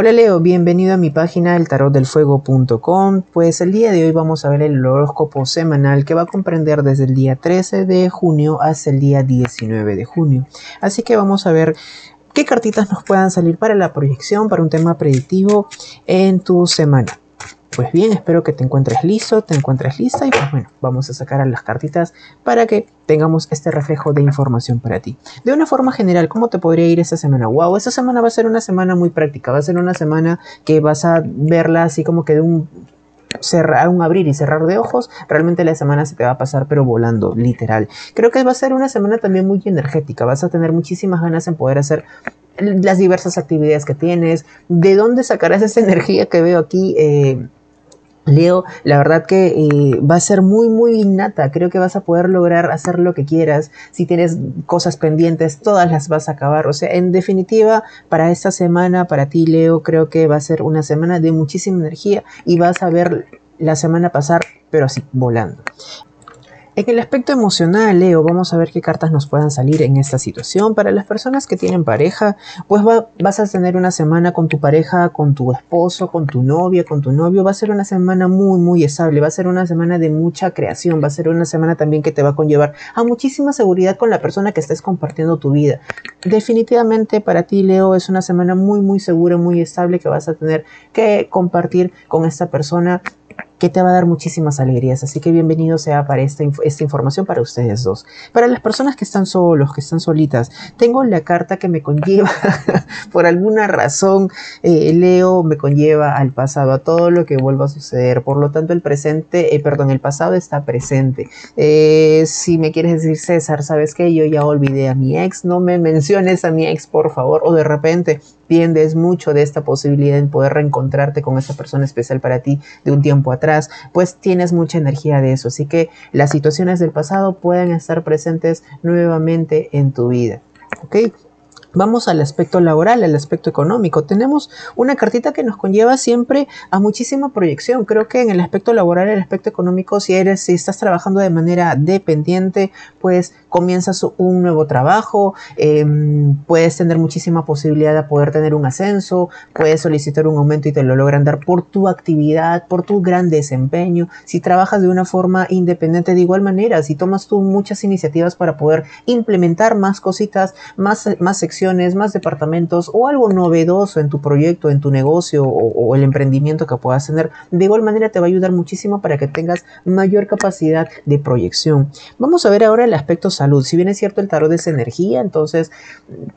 Hola Leo, bienvenido a mi página eltarotdelfuego.com. Pues el día de hoy vamos a ver el horóscopo semanal que va a comprender desde el día 13 de junio hasta el día 19 de junio. Así que vamos a ver qué cartitas nos puedan salir para la proyección, para un tema predictivo en tu semana. Pues bien, espero que te encuentres listo, te encuentres lista y pues bueno, vamos a sacar a las cartitas para que tengamos este reflejo de información para ti. De una forma general, ¿cómo te podría ir esta semana? Wow, esta semana va a ser una semana muy práctica, va a ser una semana que vas a verla así como que de un cerrar, un abrir y cerrar de ojos, realmente la semana se te va a pasar pero volando, literal. Creo que va a ser una semana también muy energética, vas a tener muchísimas ganas en poder hacer las diversas actividades que tienes, de dónde sacarás esa energía que veo aquí. Eh, Leo, la verdad que eh, va a ser muy, muy innata. Creo que vas a poder lograr hacer lo que quieras. Si tienes cosas pendientes, todas las vas a acabar. O sea, en definitiva, para esta semana, para ti, Leo, creo que va a ser una semana de muchísima energía y vas a ver la semana pasar, pero así, volando. En el aspecto emocional, Leo, vamos a ver qué cartas nos puedan salir en esta situación. Para las personas que tienen pareja, pues vas a tener una semana con tu pareja, con tu esposo, con tu novia, con tu novio. Va a ser una semana muy, muy estable. Va a ser una semana de mucha creación. Va a ser una semana también que te va a conllevar a muchísima seguridad con la persona que estés compartiendo tu vida. Definitivamente para ti, Leo, es una semana muy, muy segura, muy estable que vas a tener que compartir con esta persona que te va a dar muchísimas alegrías. Así que bienvenido sea para esta, esta información para ustedes dos. Para las personas que están solos, que están solitas, tengo la carta que me conlleva, por alguna razón, eh, Leo me conlleva al pasado, a todo lo que vuelva a suceder. Por lo tanto, el presente, eh, perdón, el pasado está presente. Eh, si me quieres decir, César, ¿sabes qué? Yo ya olvidé a mi ex, no me menciones a mi ex, por favor. O de repente piendes mucho de esta posibilidad de poder reencontrarte con esa persona especial para ti de un tiempo atrás pues tienes mucha energía de eso. Así que las situaciones del pasado pueden estar presentes nuevamente en tu vida. ¿Ok? Vamos al aspecto laboral, al aspecto económico. Tenemos una cartita que nos conlleva siempre a muchísima proyección. Creo que en el aspecto laboral, el aspecto económico, si eres, si estás trabajando de manera dependiente, pues comienzas un nuevo trabajo, em, puedes tener muchísima posibilidad de poder tener un ascenso, puedes solicitar un aumento y te lo logran dar por tu actividad, por tu gran desempeño. Si trabajas de una forma independiente de igual manera, si tomas tú muchas iniciativas para poder implementar más cositas, más, más secciones, más departamentos o algo novedoso en tu proyecto, en tu negocio o, o el emprendimiento que puedas tener, de igual manera te va a ayudar muchísimo para que tengas mayor capacidad de proyección. Vamos a ver ahora el aspecto salud. Si bien es cierto el tarot es energía, entonces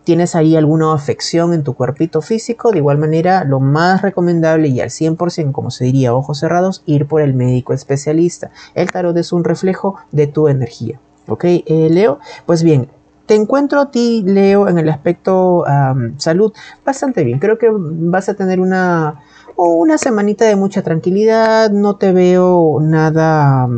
tienes ahí alguna afección en tu cuerpito físico, de igual manera lo más recomendable y al 100%, como se diría, ojos cerrados, ir por el médico especialista. El tarot es un reflejo de tu energía. ¿Ok, eh, Leo? Pues bien, te encuentro a ti, Leo, en el aspecto salud bastante bien. Creo que vas a tener una, una semanita de mucha tranquilidad. No te veo nada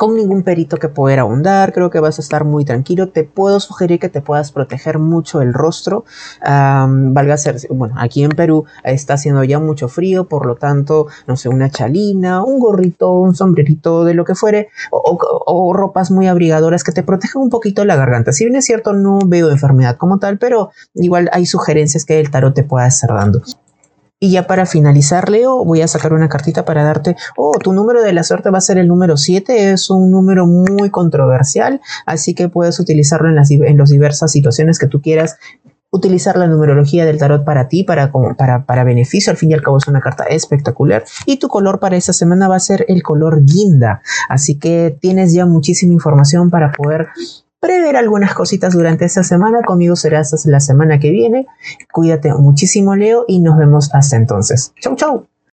con ningún perito que poder ahondar, creo que vas a estar muy tranquilo. Te puedo sugerir que te puedas proteger mucho el rostro. valga ser, bueno, aquí en Perú está haciendo ya mucho frío, por lo tanto, no sé, una chalina, un gorrito, un sombrerito, de lo que fuere, o, o ropas muy abrigadoras que te protejan un poquito la garganta. Si bien es cierto, no veo enfermedad como tal, pero igual hay sugerencias que el tarot te pueda estar dando. Y ya para finalizar, Leo, voy a sacar una cartita para darte, oh, tu número de la suerte va a ser el número 7, es un número muy controversial, así que puedes utilizarlo en las, en diversas situaciones que tú quieras. Utilizar la numerología del tarot para ti, para, para, para beneficio, al fin y al cabo es una carta espectacular. Y tu color para esta semana va a ser el color guinda, así que tienes ya muchísima información para poder prever algunas cositas durante esta semana. Conmigo será hasta la semana que viene. Cuídate muchísimo, Leo, y nos vemos hasta entonces. Chau, chau.